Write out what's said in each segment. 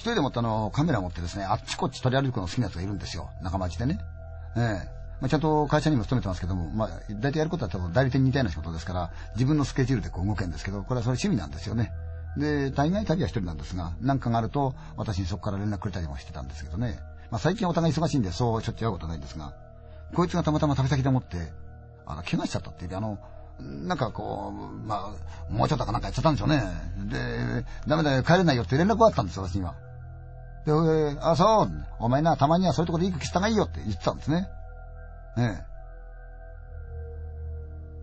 一人でもってあの、カメラ持ってですね、あっちこっち取り歩くの好きな奴がいるんですよ。仲間内でね。ええまあ、ちゃんと会社にも勤めてますけども、まあ、大体やることは多分代理店に似たような仕事ですから、自分のスケジュールでこう動けるんですけど、これはそれ趣味なんですよね。で、大概旅は一人なんですが、何かがあると、私にそこから連絡くれたりもしてたんですけどね。まあ、最近お互い忙しいんで、そうしょっちゅう会うことないんですが、こいつがたまたま旅先でもって、あの、怪我しちゃったっていう、あの、なんかこう、まあ、もうちょっとかなんかやっちゃったんでしょうね。で、ダメだよ、帰れないよって連絡があったんですよ、私には。で、あ、そう、お前な、たまにはそういうとこでいい気したがいいよって言ってたんですね。え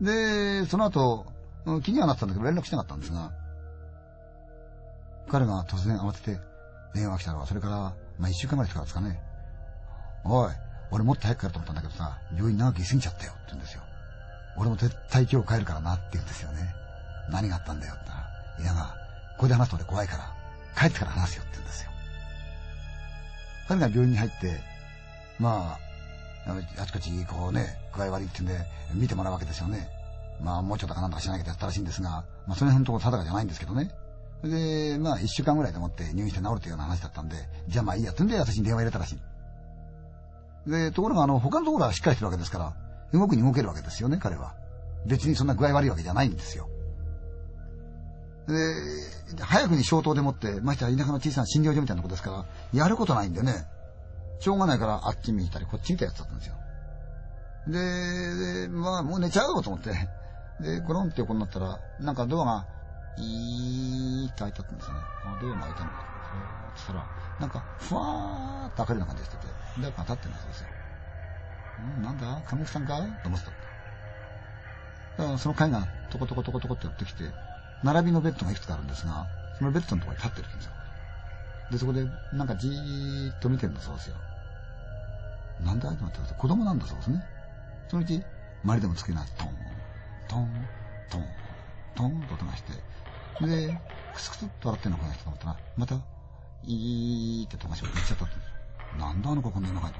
え。で、その後、気にはなってたんだけど連絡しなかったんですが、彼が突然慌てて電話来たのは、それから、まあ一週間ぐらいかですかね。おい、俺もっと早く帰ると思ったんだけどさ、病院長く居すぎちゃったよって言うんですよ。俺も絶対今日帰るからなって言うんですよね。何があったんだよって言ったら、いやが、ここで話すと俺怖いから、帰ってから話すよって言うんですよ。彼が病院に入って、まあ、あちこちこうね、具合悪いってんで、見てもらうわけですよね。まあ、もうちょっとかなんとかしなきゃやったらしいんですが、まあ、その辺のところ定かじゃないんですけどね。で、まあ、一週間ぐらいでもって入院して治るというような話だったんで、じゃあまあいいやってんで私に電話入れたらしい。で、ところがあの、他のところはしっかりしてるわけですから、動くに動けるわけですよね、彼は。別にそんな具合悪いわけじゃないんですよ。で、早くに消灯でもって、ましては田舎の小さな診療所みたいなことですから、やることないんでね、しょうがないからあっち見たりこっち見たやつだったんですよ。で、でまあもう寝ちゃうと思って、で、コロンって横になったら、なんかドアが、いーって開いてあったんですよね。あ、ドアが開いたのかそしたら、なんか、ふわーって明るいな感じしてて、誰かが立ってるんですよ。うんなんだ？神木さんかと思ってた。だからその階がトコトコトコトコって寄ってきて、並びのベッドがいくつかあるんですが、そのベッドのところに立ってるんですよ。で、そこで、なんかじーっと見てるんだそうですよ。なんだと思って子供なんだそうですね。そのうち、周りでもつけな。トン、トン、トン、トンと音がして、で、クスクスっと笑ってんのかなと思ったら、また、いーって飛ばしを言っちゃったって。なんだあの子こんなに長いと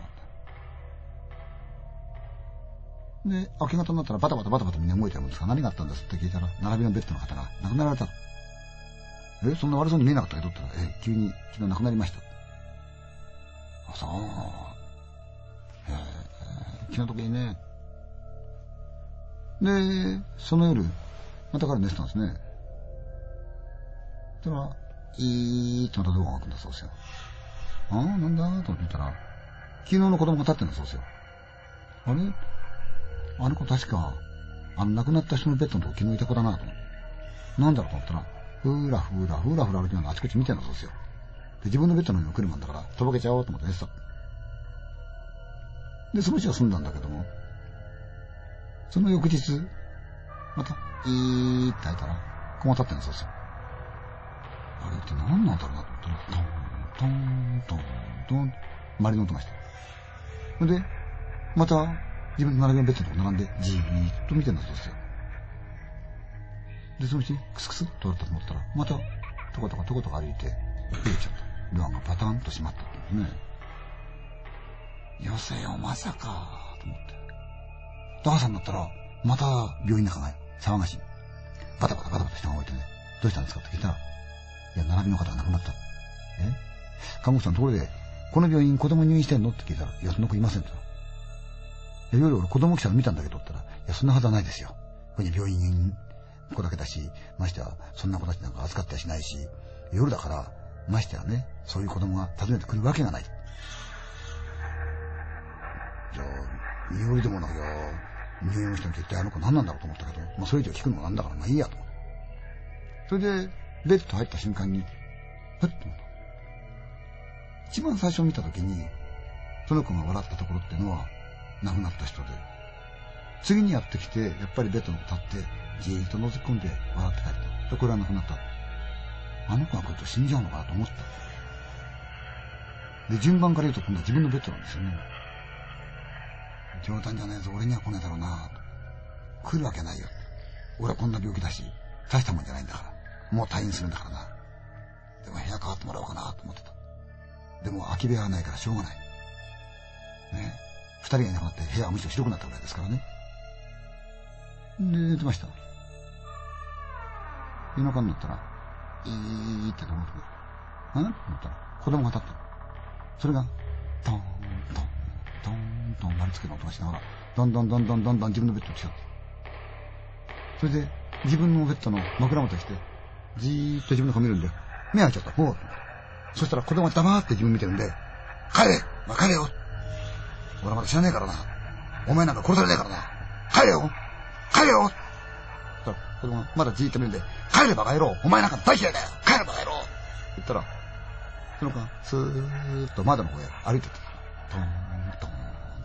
で、明け方になったらバタバタバタバタみんな動いてるんですか何があったんですって聞いたら、並びのベッドの方が亡くなられた。え、そんな悪そうに見えなかったけどって言ったら、え、急に昨日亡くなりました。あ、そう。えー、気の時にね。で、その夜、また彼寝てたんですね。そしたら、いーってまた動画が開くんだそうですよ。ああ、なんだと思ってたら、昨日の子供が立ってるんだそうですよ。あれ？あの子確か、あの亡くなった人のベッドのとこ昨日いた子だなと思って。なんだろうと思ったら、ふーらふーらふーらふら歩きながらあちこち見てるのそうですよ。で、自分のベッドの上に来るもんだから、とぼけちゃおうと思って寝てた。で、その日は済んだんだけども、その翌日、また、いーって開いたら、こう立ってるんそうですよ。あれって何なんだろうなと思ったら、トン、トン、トン、トン、周りの音がして。で、また、自分の並びのベッドのと並んで、じーっと見てるんだそうですよ。で、そのうち、クスクスっと割れたと思ったら、また、トコトコトコトコ歩いて、増えちゃった。ドアがパタンと閉まったってね。よせよ、まさか、と思って。朝になったら、また病院の中が騒がしい。バタバタバタバタ人が動いてね、どうしたんですかって聞いたら、いや、並びの方が亡くなった。え？看護師さんところで、この病院子供入院してんの？って聞いたら、いや、そんな子いません夜俺子供来たの見たんだけどったら、いや、そんなはずはないですよ。ここに病院子だけだし、ましては、そんな子たちなんか預かったりしないし、夜だから、ましてはね、そういう子供が訪ねてくるわけがない。じゃあ、身寄りでもなきゃ、入院の人に絶対あの子何なんだろうと思ったけど、まあそれ以上聞くのもなんだから、まあいいやと思って。それで、ベッド入った瞬間に、ふっと思った。一番最初見た時に、その子が笑ったところっていうのは、亡くなった人で、次にやってきて、やっぱりベッドに立って、じーっと覗き込んで笑って帰った。で、これは亡くなった。あの子が来ると死んじゃうのかなと思った。で、順番から言うと今度は自分のベッドなんですよね。冗談じゃねえぞ、俺には来ねえだろうな来るわけないよ。俺はこんな病気だし、大したもんじゃないんだから。もう退院するんだからな。でも部屋変わってもらおうかなと思ってた。でも空き部屋はないからしょうがない。ね二人がいなくなって部屋はむしろ広くなったぐらいですからね。で、寝てました。夜中になったら、いーって飲むと、んと思ったら、子供が立った。それが、トーン、トーン、トーン、トーン、丸つけの音がしながら、どんどんどんどんどんどん自分のベッドに近づいて。それで、自分のベッドの枕元にして、じーっと自分の顔見るんで、目開いちゃった。もう。そしたら子供が黙って自分見てるんで、帰れまあ、帰れよ俺まだ知らねえからな。お前なんか殺されねえからな。帰れよ帰れよそしたら子供がまだじーっと見るんで、帰れバカ野郎お前なんか大嫌いだよ帰れバカ野郎言ったら、その子がスーッと窓の方へ歩いてった。トーン、トーン、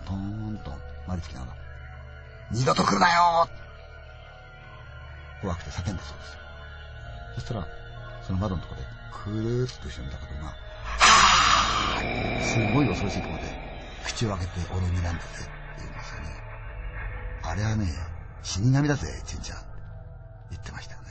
トーン、トーン、回りつきながら。二度と来るなよ怖くて叫んだそうですよ。そしたら、その窓のとこで、くるーっと後ろにいた子供が、はぁすごい恐ろしい顔で、口を開けて俺を睨んでて、って言うんですよね。あれはね、死神だぜ、ちんちゃん。言ってました。